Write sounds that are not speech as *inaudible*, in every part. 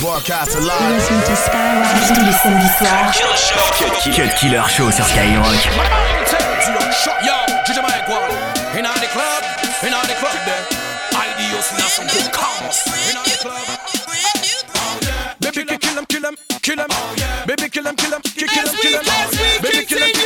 Broadcast live. Listen to Skyrock tous les samedis soirs. Cut Killer Show sur Skyrock. Yo, DJ Mike one. In all the club, in all the club there. Ideos in some good cars. In all the club. Baby, kill him, kill him, kill him. Baby, kill him, kill him, kill him, kill him. Baby, kill him, kill him, kill him,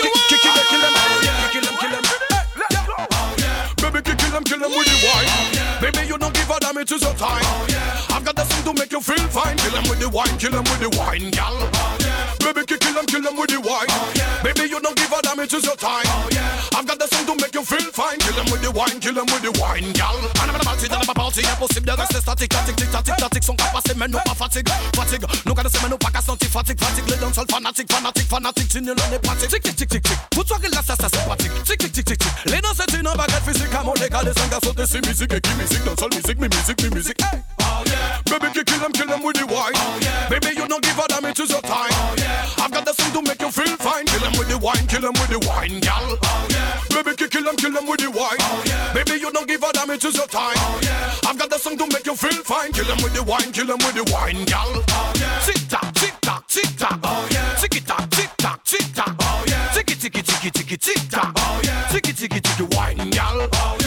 Baby, you don't give a damn, it is your time. Oh, I've got the thing to make you feel fine. Kill him with the wine, kill him with the wine, gal. Oh, Baby, kill him, kill him with the wine. Oh, yeah. Baby, you don't damn, it is your time. Oh, I've got the thing to make you feel fine. Kill him with the wine, kill him with the wine, gal. And I'm party, dans ma party, impossible de rester statique, statique, tic, tatic, tatic, sont capables, mais non pas fatigue, fatigue. Nous gars de semaine, nous pas qu'à sentir fatigue, fatigue. Les danseurs fanatiques, fanatiques, fanatiques, tu ne l'en es pratique. Tic, tic, tic, tic, tic. Pour toi, là, ça, ça, c'est pratique. Tic, tic, tic, tic, tic. Les danseurs, c'est une baguette physique, à mon égal, les cinq garçons, c'est musique, et qui musique, danseur, musique, me music, me music. Hey. Oh yeah. Baby, you kill them, kill them with the wine. Oh yeah. Baby, you don't give a damn, it is your time. Oh yeah. I've got the thing to make you feel fine. Kill them with the wine, kill them with the wine, gal. Oh yeah. Baby, you kill them, kill them with the wine. Oh yeah. Baby, you don't give a damn, it is your time. Oh yeah. I've got the song to make you feel fine. Kill them with the wine, kill them with the wine, gal. Oh yeah. Tick tock, tick tock, tick tock. Oh yeah. Tick tock, tick tock, tick tock. Oh yeah. Ticky ticky ticky ticky tick tock. Oh yeah. Ticky ticky ticky wine, gal. Oh yeah.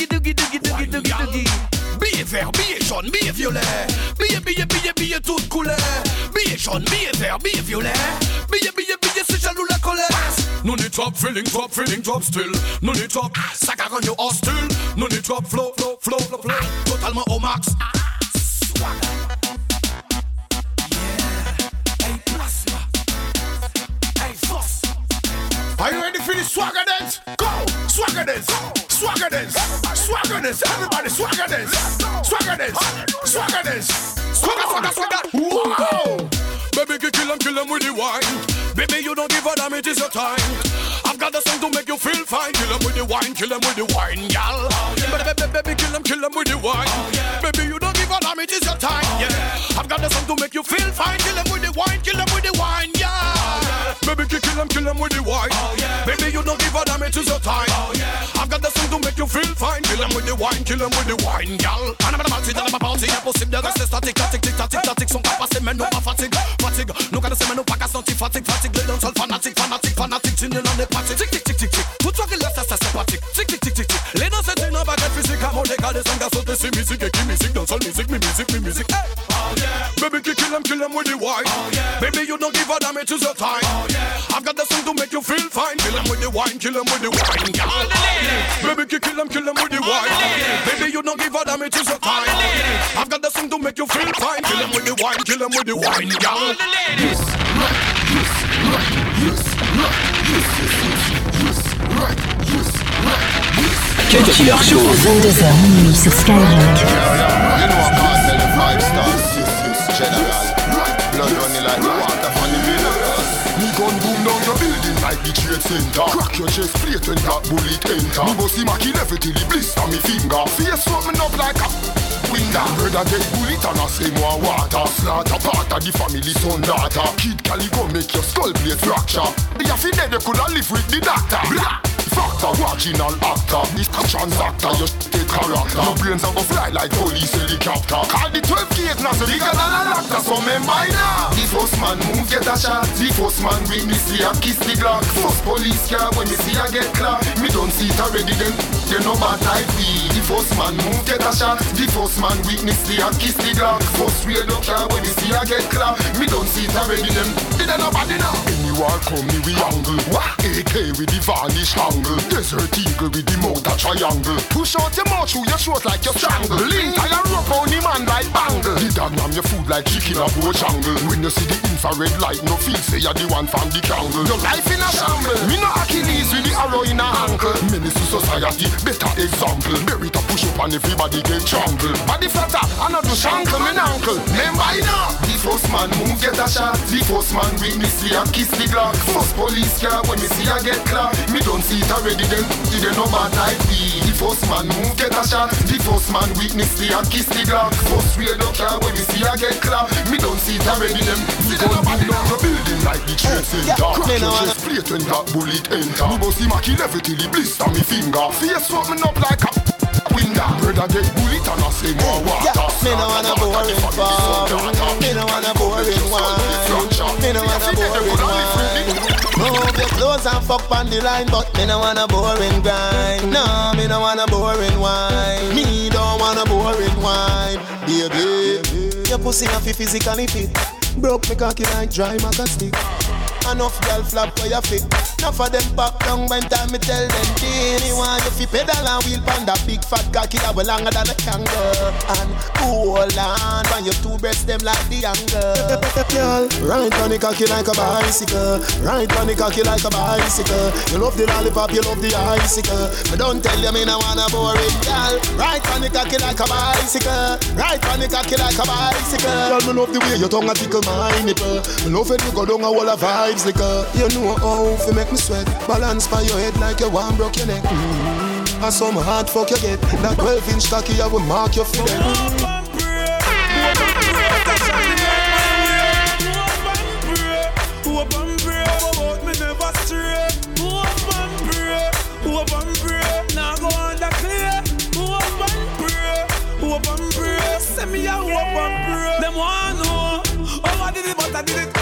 Doogie doogie doogie doogie doogie doogie. Billet vert, billet jaune, billet violet. Billet, billet, billet, billet toute couleur. Billet jaune, billet vert, billet violet. Billet, billet, billet, c'est jaloux la colère. No need top feeling, top feeling, top still. No need top, ça gagne au hostile. No need top flow, flow, flow, flow, flow. Totalement au max. Swagger. Are you ready for the swagger dance? Go! Swagger dance! Swagger dance! Swagger dance! Everybody swagger dance! Swagger dance! Swagger dance! Swagger, swagger, swagger! Wow! Baby, kill him, kill him with the wine. Baby, you don't give a damn, it is your time. I've got the song to make you feel fine. Kill him with the wine, kill him with the wine, gal. Baby, baby, baby, kill him, kill him with the wine. Baby, you don't give a damn, it is your time. Yeah. I've got the song to make you feel fine. Kill him with the wine, kill him with the wine, yeah. Baby, kill him, kill him with the wine. Oh, yeah. Baby, you don't give a damn, it is your time. Oh, yeah. I've got the song to make you feel fine. Kill him with the wine, kill him with the wine, gal. And I'm party, dans ma party, impossible de rester statique, statique, tic, tatic, tatic, sont pas passés, mais non pas fatigue, fatigue. Nous gars de semaine, nous pas qu'à sentir fatigue, fatigue. Les danseurs fanatiques, fanatiques, fanatiques, tu ne l'en es pratique. Tic, tic, tic, tic, tic. Là, ça, ça, c'est pratique. Tic, tic, tic, tic, tic. Les danseurs, c'est une baguette physique, à mon égal, les cinq garçons, c'est musique, et qui musique, danseur, musique, me musique, me musique. Hey. Oh, yeah. Baby, kill him, kill him with the wine. Oh, yeah. Baby, you don't give a damn, it is your time. Oh, yeah. I've got the song to make you feel fine. Kill him with the wine, kill him with the wine, girl. Baby, kill him, kill him with the wine. Baby, you don't give a damn, it is your time. I've got the song to make you feel fine. Kill him with the wine, kill him with the wine, girl. Yes, right, yes, right, yes, right, yes, yes, right, yes, right, yes. Cut Killer Show. 22h minuit sur Skyrock. You know I can't tell you five stars. General. Blood running like water the trade center. Crack your chest plate when that bullet enter. Me bossy macky left it till the blister me finger. Face something up like a window. Brother get bullet and I say more water. Slaughter part of the family son daughter. Kid Calico make your skull plate fracture. You fi dead you coulda live with the doctor. Blah. Factor, marginal actor This transactor, you take character. Your brains are go fly like police helicopter. Call the 12 gauge nozzle bigger than a lactor So remember now The first man move get a shot The first man witness see a kiss the Glock. First police car when me see a get clapped. Me don't see it already then They no bad like me The first man move get a shot. The first man witness see a kiss the Glock. First radio car when me see a get clapped Me don't see it already then They no bad enough Any war come me we angle. What? AK with the varnish angle. Desert eagle with the mouth a triangle. Push out your mouth through your throat like you strangle. Link I a rope on the man like bangle. The dog nam your food like chicken a poor jungle. When you see the infrared light no feel say you're the one from the jungle. Your life in a shamble. Me no Achilles with the arrow in a ankle. Menace to society better example Bury to push up and everybody get trample Body flatter and not do shankle me uncle Remember now The first man move get a shot The first man witness see a kiss the Glock. First police car when me see I get clap. Me don't see it already then. It no bad like me. The first man move get a shot. The first man witness the and kiss the Glock. First radio car when me see I get clap. Me don't see it already. Me don't build up like center. Crack your chest plate when that bullet enter. Me a kill every till he blister me finger. Face something up like a window. Brother get bullet and I say more water. Me no wanna boring farm. Me no wanna boring wine. Me no wanna boring wine. Move your clothes and fuck on the line, but me no wanna boring grind. No, me no wanna boring wine. Me don't wanna boring wine, baby. Your pussy not fi physically fit. Broke me cocky like dry maca stick. Enough girl flap for your feet. Enough of them pop down when time me tell them Me want you fi pedal and wheel pan that big fat cocky that way longer than a kangaroo. And hold on when your two breasts them like the angle. Girl, ride on the cocky like a bicycle. Right on the cocky like a bicycle. You love the lollipop, you love the icicle. But don't tell you me no wanna boring girl. Right on the cocky like a bicycle. Right on the cocky like a bicycle. Girl, me love the way your tongue a tickle my nipple. Me love when you go down a wall of vibes, nigga. You know how fi make me sweat. Balance by your head like you want broke your neck. Mm-hmm. And some hard fuck you get. That 12 inch cocky I will mark your feet.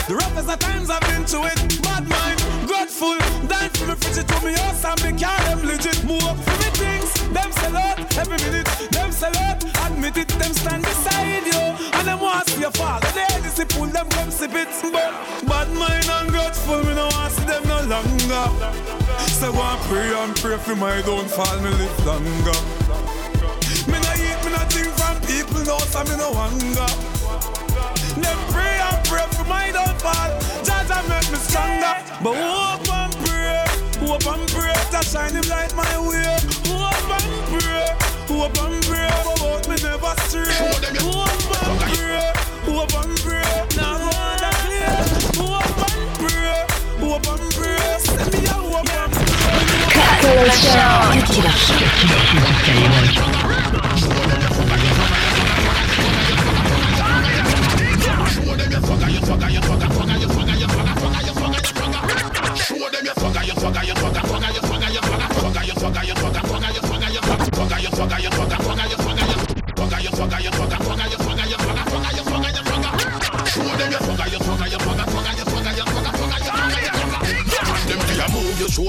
The roughest of times I've been to it. Bad mind, grateful. Dine for me, fridge to me house and me car them legit. Move up for me things. Them sell out every minute. Them sell out, admit it. Them stand beside you and them want to see you fall. They just pull them come sip it. But bad mind and grateful, me no want see them no longer. So I pray and pray for my downfall, me live longer. Me no eat, me no drink from people, no, so me no hunger. Them pray and pray for my downfall. Jaja make me stronger. But hope and pray, hope and pray to shine him light my way. Hope and pray, hope and pray, but me never stray. Hope and pray, hope and pray. Now go on the clear. Hope and pray, hope and pray. Send me a hope and Them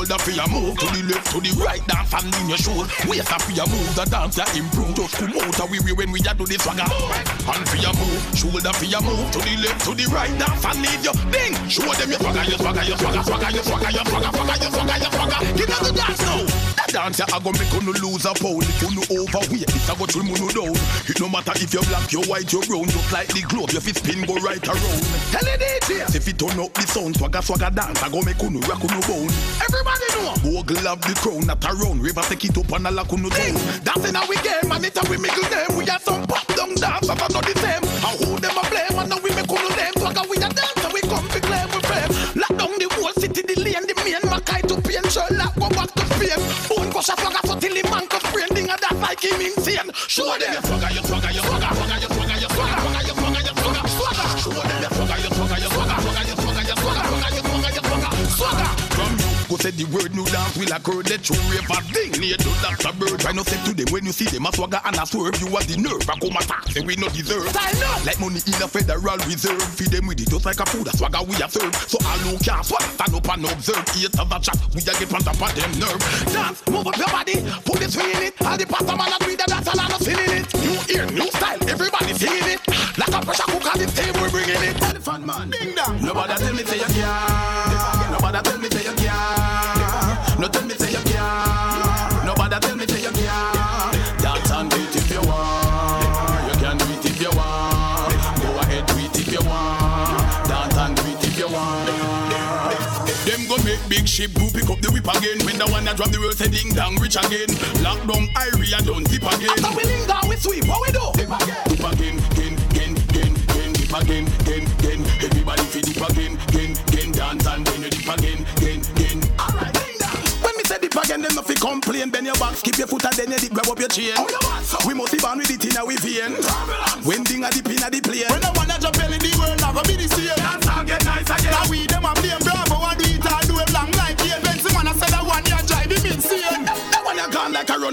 your shoulder fi a move to the left to the right dance and in your shoe. Waist fi a move the dance ya improve. Just come out a we when we a do the swagger. And fi a move shoulder fi a move to the left to the right dance and lead you. Ding show them your swagger your swagger your swagger swagger your swagger your swagger swagger your swagger your swagger. Get on the dance now. Dance a go make you lose a pound. If you no overweight, it a go trim you no down. It no matter if you're black, you're white, you're brown, just like the globe. Your fit spin go right around. Tell it DJ. If it turn up the sound, swagger swagger dance, I go make you rock you bone. Everybody know. Bogle have the crown, not around. River take it up and a lock you down. Dancing how we game, and it's how we make name. We are some pop down dance, but not the same. How who them a blame, and now we ding a that like him insane. Show them your swagger, your swagger, your swagger, swagger, your swagger, say the word new dance will occur. Let you rave a ding near to that a bird. Try not say to them when you see them a swagger and a swerve. You are the nerve. I come attack say we not deserve. Like money in a federal reserve. Feed them with it just like a food. A swagger we a serve. So all who can't swag stand up and observe. Eat of the chat. We a get on top of them nerve. Dance, move up your body, put this swing in it. All the pastor man a do it, that's all I know singing it. New ear, new style, everybody singing it. Like a pressure cooker, this we bringing it. Elephant man, ding dong. Nobody tell me say you can't. the one that drop the world, say ding dong, rich again. Lock down, Lockdown, Iria, don't dip again. After we ling down, we sweep, what we do? Dip again. Dip again, again, again, again, again, dip again, again, again. Everybody feed dip again, again, again, dance and then you dip again, again, again. Alright, ding dong. When me say dip again, then nothing complain. Bend your back, skip your foot and then you dip, grab up your chain. Oh, you want? We must be born with it in our vein. When ding a dip in a the plane. When the one that drop belly, the world never be the same.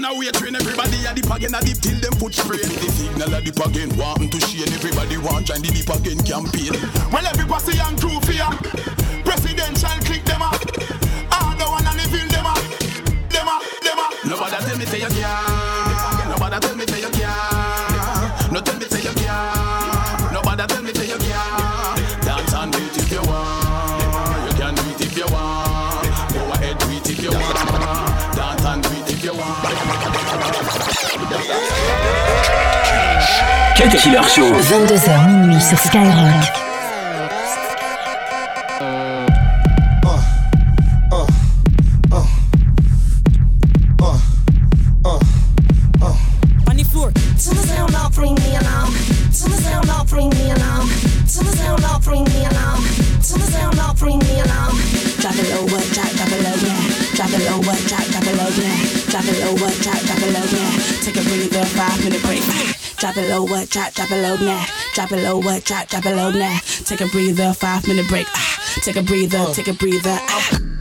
A runaway train. Everybody a dip again, a dip till them foot sprain. The signal a dip again, want to shame. Everybody want join the dip again campaign. Well, every posse and crew fear. Presidential click them up. And the feel them up. Them up, them up. Nobody tell me say you can't. Cut Killer Show. 22h minuit sur Skyrock. Drop it low, what, drop, drop it low, yeah. Take a really good five minute break. Drop it low, what, drop, drop it low, nah. Drop it low, what, drop, drop it low, nah. Take a breather, five minute break. Ah, Take a breather, take a breather. Ah.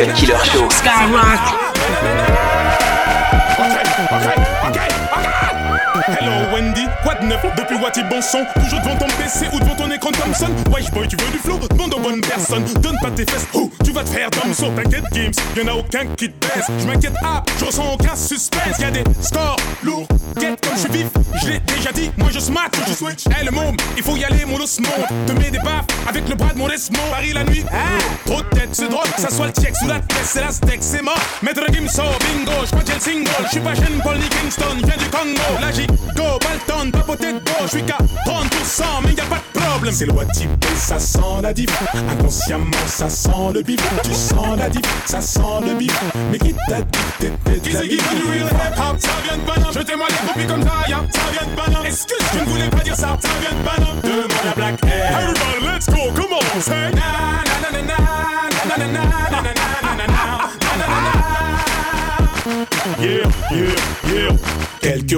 A Killer Show. Skyrock. Okay, okay, okay, Hello Wendy, quoi de neuf? Depuis Watty bon son Toujours devant ton PC ou devant ton écran Thompson Wesh boy tu veux du flow? Demande aux bonnes personnes. Donne pas tes fesses. Oh tu vas te faire Thompson T'inquiète Games Y'en a aucun qui te baisse. Je m'inquiète ah Je ressens aucun suspense. Y'a des scores lourds. Get comme je suis vif. Je l'ai déjà dit. Moi je smack Je switch. Eh le môme Il faut y aller mon os Te mets des baffes Avec le bras de mon Desmond Paris la nuit ah, Trop de tête c'est drôle. Ça soit le check sous la tête C'est la steak c'est mort. Maître Gimso Bingo Je le single. Je suis pas jeune Paul Kingston Viens du Congo. La Go, Balton, papoté de je suis qu'à 30%, mais y a pas de problème. C'est le type, ça sent la diff. Inconsciemment, ça sent le bif. Tu sens la diff, ça sent le bif. Mais qui t'a dit t'étais de la diff du real hip hop, ça vient de Paname. Je témoigne les copies comme ça, ya, ça vient de Paname. Excuse, je ne voulais pas dire ça, ça vient de Paname. Demande à Black Air. Everybody, let's go, come on, say. Na na na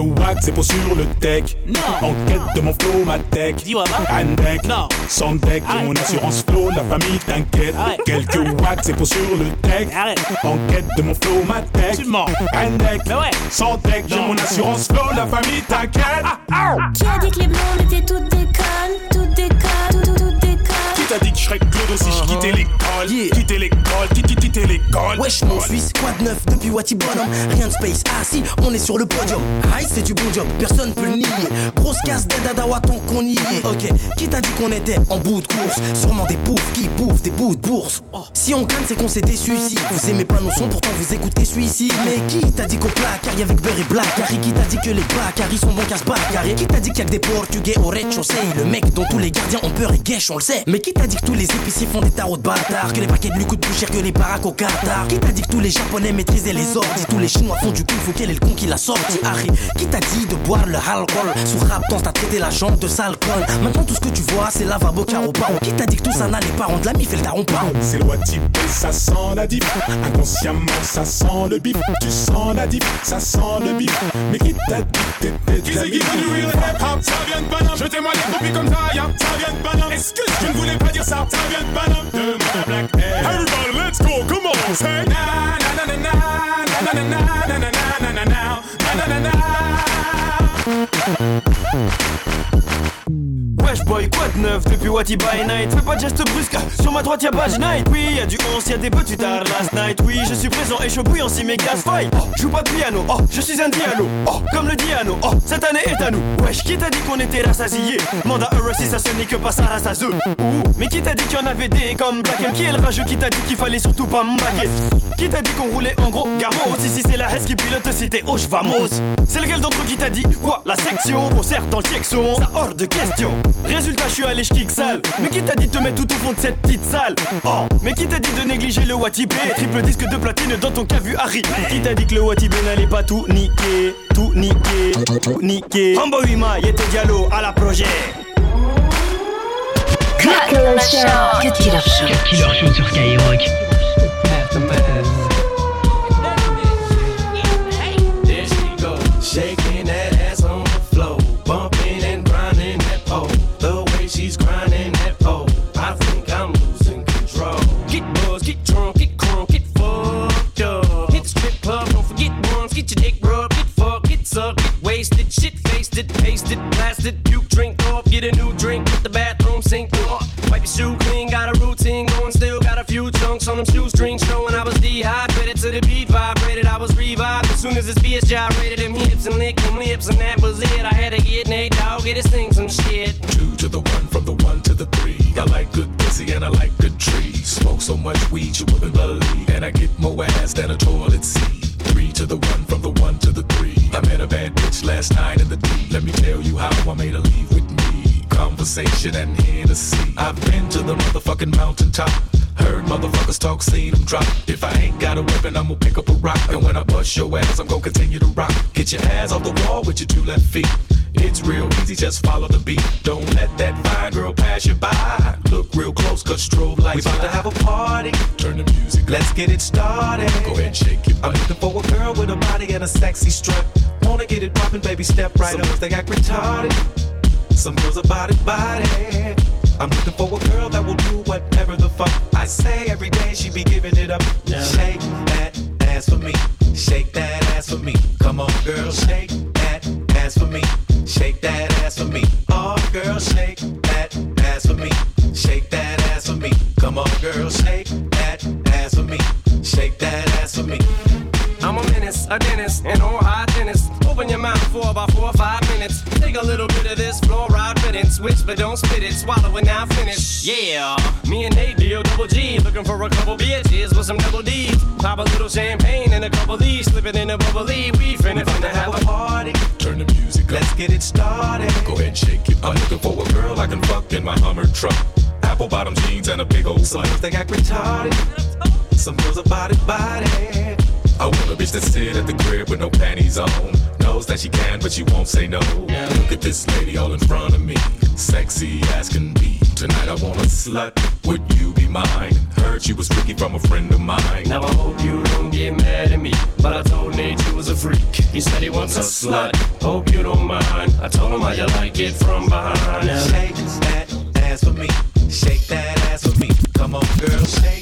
Quelques watts, c'est pour sur le tech. Non. En quête de mon flow, ma tech. Un deck. Non. Sans deck, mon assurance flow, la famille t'inquiète. Quelques watts, c'est pour sur le tech. Arrête. En quête de mon flow, ma tech. Tu mens. Un deck. Mais ouais. Sans deck, j'ai mon assurance flow, la famille t'inquiète. Qui a dit que les blondes étaient toutes des connes, t'a dit que je serais Claude si je quittais l'école. Yeah. Quitter l'école, quitter l'école. Wesh mon Suisse, quoi de neuf depuis Wati Bonhomme? Rien de space, ah si, on est sur le podium. High c'est du bon job, personne peut le nier. Grosse casse dadawa tant qu'on y est. Ok, qui t'a dit qu'on était en bout de course? Sûrement des poufs qui bouffent des bouts de bourse. Si on gagne c'est qu'on s'est déçu si Vous aimez pas nos sons pourtant vous écoutez celui-ci Mais qui t'a dit qu'au placard y avec beurre et black? Harry qui t'a dit que les Bacaris sont bons casse carré Qui t'a dit qu'il y a que des portugais au rez-de-chaussée? Le mec dont tous les gardiens ont peur et guèche on le sait. Mais qui t'a dit que tous les épiciers font des tarots de bâtards Que les paquets de lui coûtent plus cher que les baraques au Qatar? Qui t'a dit que tous les japonais maîtrisaient les ordres Tous les chinois font du kung fu quel est le con qui l'a sorti? Harry Qui t'a dit de boire le alcool? Sous rap t'as traité la jambe de sale Maintenant tout ce que tu vois c'est lavabo carreau paro Qui t'a dit que tout ça n'allait pas rendre la mif et le daron paro C'est le type, ça sent la dip. Inconsciemment, ça sent le bif. Tu sens la dip, ça sent le bif. Mais qui t'a dit que t'étais de la bif Ça vient de Paname, je témoigne les copies comme ça, ya. Ça vient de que je ne voulais pas Ça vient de Paname, de mon black hair. Everybody, let's go, come on, say. Na na na na na na na na na na na na na na na na boy, quoi de neuf depuis Wati by night? Fais pas de geste brusque, sur ma droite y'a Badge Night. Oui, y'a du 11, y'a des petits tard last night. Oui, je suis présent et chaud bouillant si mes fight oh, Joue pas de piano, oh, je suis un diano Oh, comme le diano, oh, cette année est à nous. Wesh, qui t'a dit qu'on était rassasiés? Mandat si ça ce n'est que pas ça rassaseux Ouh, mais qui t'a dit qu'il y en avait des comme Black M Qui est le rageux qui t'a dit qu'il fallait surtout pas m'embaquer Qui t'a dit qu'on roulait en gros gamos Si si c'est la Hesse qui pilote, c'était oh vamos. C'est lequel d'entre eux qui t'a dit Quoi, la section On sert dans le ça hors de question Résultat, je suis allé kick sale. Mais qui t'a dit de te mettre tout au fond de cette petite salle Oh, mais qui t'a dit de négliger le Watibé Triple disque de platine dans ton cas vu Harry. Qui t'a dit que le Watibé n'allait pas tout niquer Tout niquer, tout niquer. Rambo Wima, Yete Diallo à la projet. Cut Killer Show. Cut Killer Show. Cut Killer Show sur Skyrock. Them shoestrings showing I was dehydrated to the beat vibrated. I was revived as soon as this bitch gyrated them hips and licked them lips, and that was it. I had to get Nate Dogg, get his thing some shit. Two to the one, from the one to the three. I like good pussy and I like good trees. Smoke so much weed you wouldn't believe. And I get more ass than a toilet seat. Three to the one, from the one to the three. I met a bad bitch last night in the D. Let me tell you how I made her leave with me. Conversation and Hennessy. I've been to the motherfucking mountaintop. Heard motherfuckers talk, seen them drop. If I ain't got a weapon, I'm gonna pick up a rock. And when I bust your ass, I'm gonna continue to rock. Get your ass off the wall with your two left feet. It's real easy, just follow the beat. Don't let that fine girl pass you by. Look real close, cause strobe lights. We about to have a party. Turn the music. Let's get it started. Go ahead, shake it. I'm looking for a girl with a body and a sexy strut. Wanna get it poppin', baby, step right up. They act retarded. Some girls are body body. I'm looking for a girl that will do whatever the fuck I say every day. She be giving it up. Shake that ass for me. Shake that ass for me. Come on, girl, shake switch but don't spit it. Swallow it now, finish. Yeah, me and Nate D-O double G, looking for a couple bitches with some double D's. Pop a little champagne and a couple D's, slip it in a bubbly. We finna finna have a party. Turn the music up. Let's get it started. Go ahead, shake it. I'm looking for a girl I can fuck in my Hummer truck. Apple bottom jeans and a big old Some slut. girls they act retarded. Some girls are body body. I want a bitch that sit at the crib with no panties on. Knows that she can, but she won't say no. Look at this lady all in front of me. Sexy as can be. Tonight I want a slut. Would you be mine? Heard she was freaky from a friend of mine. Now I hope you don't get mad at me, but I told Nate you was a freak. He said he wants a slut. Hope you don't mind. I told him how you like it from behind. Now Shake that ass for me. Shake that ass for me. Come on, girl, shake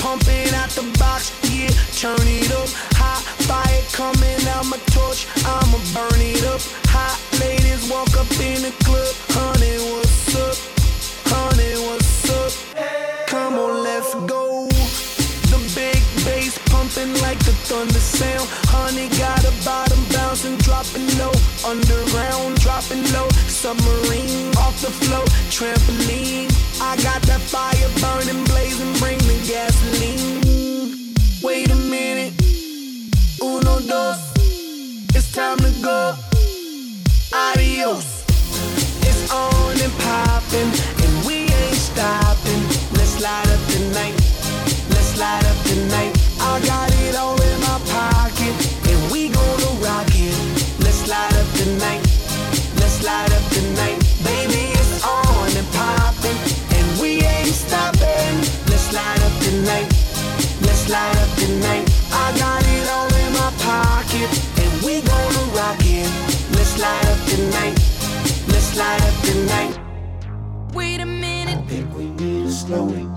Pumping out the box, yeah, turn it up. Hot fire coming out my torch, I'ma burn it up. Hot ladies walk up in the club, honey, what's up? Honey, what's up? Come on, let's go. The big bass pumping like the thunder sound. Honey got a bottom bouncing, dropping low. Underground, dropping low. Submarine off the float, trampoline. I got that fire burning, blazing, bring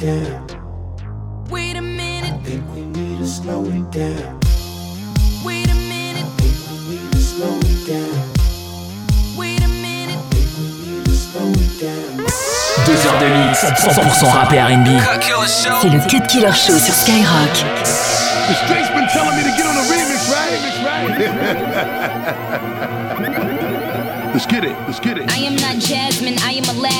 down. Wait a minute. I think we need to slow it down. Wait a minute. I think we need to slow it down. Wait a minute. I think we need to slow it down. Deux heures de mix, 100% rap et R&B. C'est le Cut Killer Show sur Skyrock. The streets been telling me to get on the remix, right? *laughs* Let's get it. Let's get it. I am not Jasmine, I am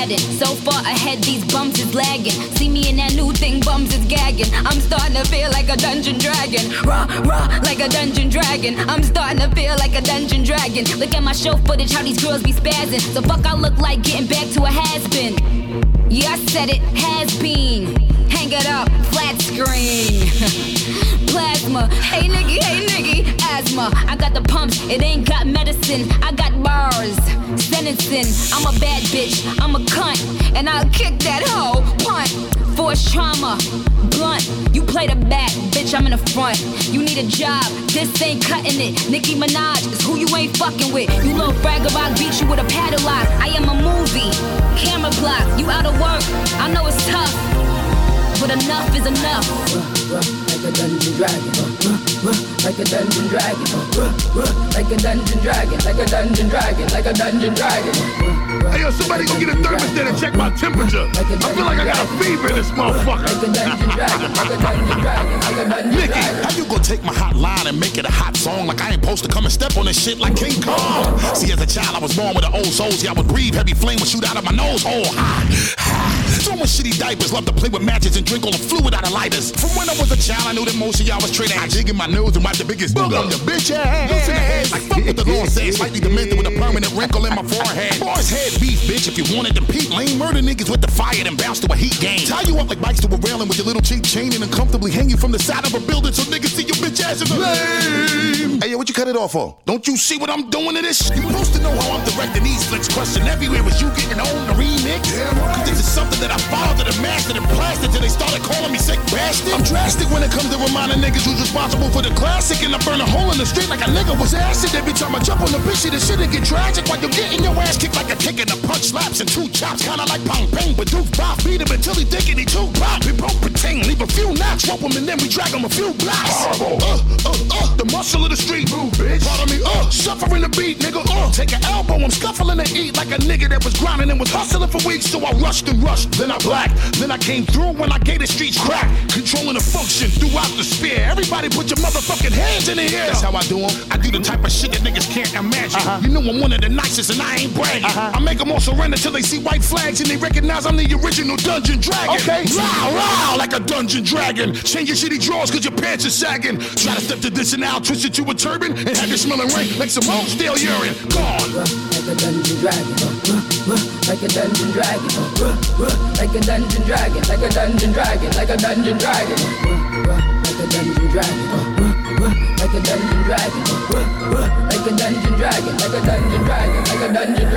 Aladdin. So far ahead, these bums is lagging. See me in that new thing, bums is gagging. I'm starting to feel like a dungeon dragon. Rah, rah, like a dungeon dragon. I'm starting to feel like a dungeon dragon. Look at my show footage, how these girls be spazzing. So fuck, I look like getting back to a has been. Yeah, I said it, has been. Hang it up, flat screen. *laughs* Plasma, hey nigga, hey nigga, asthma. I got the pumps, it ain't got medicine. I got bars, I'm a bad bitch, I'm a cunt, and I'll kick that hoe. Punt, force trauma, blunt. You play the back, bitch, I'm in the front. You need a job, this ain't cutting it. Nicki Minaj is who you ain't fucking with. You little bragger, I beat you with a padlock. I am a movie, camera block. You out of work, I know it's tough, but enough is enough. Like a dungeon dragon, like a dungeon dragon, like a dungeon dragon, like a dungeon dragon, like a dungeon dragon. Hey, yo, somebody go get a thermostat and check my temperature. I feel like I got a fever in this motherfucker. Nicki, how you gonna take my hot line and make it a hot song? Like I ain't supposed to come and step on this shit like King Kong? See, as a child, I was born with an old soul. See, I would breathe, heavy flame would shoot out of my nose. Oh, Hole. Ha, ha. Throwing shitty diapers, love to play with matches and drink all the fluid out of lighters. From when I was a child, I knew that most of y'all was trading. I jig in my nose and wipe the biggest booger on your bitch ass. Loose in the head, like fuck what the law says. Slightly demented with a permanent wrinkle in my forehead. Boys head beef, bitch, if you wanted to peep. Lame murder niggas with the fire and bounce to a heat game. Tie you up like bikes to a railing with your little cheap chain and uncomfortably hang you from the side of a building so niggas see your bitch ass in the lame. Hey, yo, what you cut it off for? Don't you see what I'm doing to this? You supposed to know how I'm directing these flicks. Question everywhere was you getting on the remix? Damn Cause this is something that I fathered and mastered and plastered till they started calling me sick bastard. I'm drastic when it comes to reminding niggas who's responsible for the classic and I burn a hole in the street like a nigga was acid. Every time I jump on the bitch, the shit and get tragic while you're getting your ass kicked like a kick and a punch slaps and two chops. Kinda like Pong Peng, but Duke Bob beat him until he thinking he too pop. We broke pretend, leave a few knocks, rope him and then we drag him a few blocks. Uh, uh, uh, the muscle of the street, move, bitch. Pardon me, uh, suffering the beat, nigga. Uh, take an elbow, I'm scuffling to eat like a nigga that was grinding and was hustling for weeks. So I rushed and rushed, then I blacked, then I came through when I gave the streets crack, controlling the function throughout the sphere. Everybody put your motherfucking hands in the air. That's how I do 'em. I do the type of shit that niggas can't imagine. You know I'm one of the nicest and I ain't bragging. I make them all surrender till they see white flags and they recognize I'm the original dungeon dragon. Okay. Row, row, like a dungeon dragon. Change your shitty drawers cause your pants are sagging. Try to step to this and I'll twist it to a turban and have you smelling rank like some old stale urine. Gone. Like a dungeon dragon. Like a dungeon dragon. Like a dungeon dragon. Like a dungeon dragon. Like a dungeon dragon. Like a dungeon dragon like a dungeon dragon, like a dungeon dragon, like a dungeon dragon, like a dungeon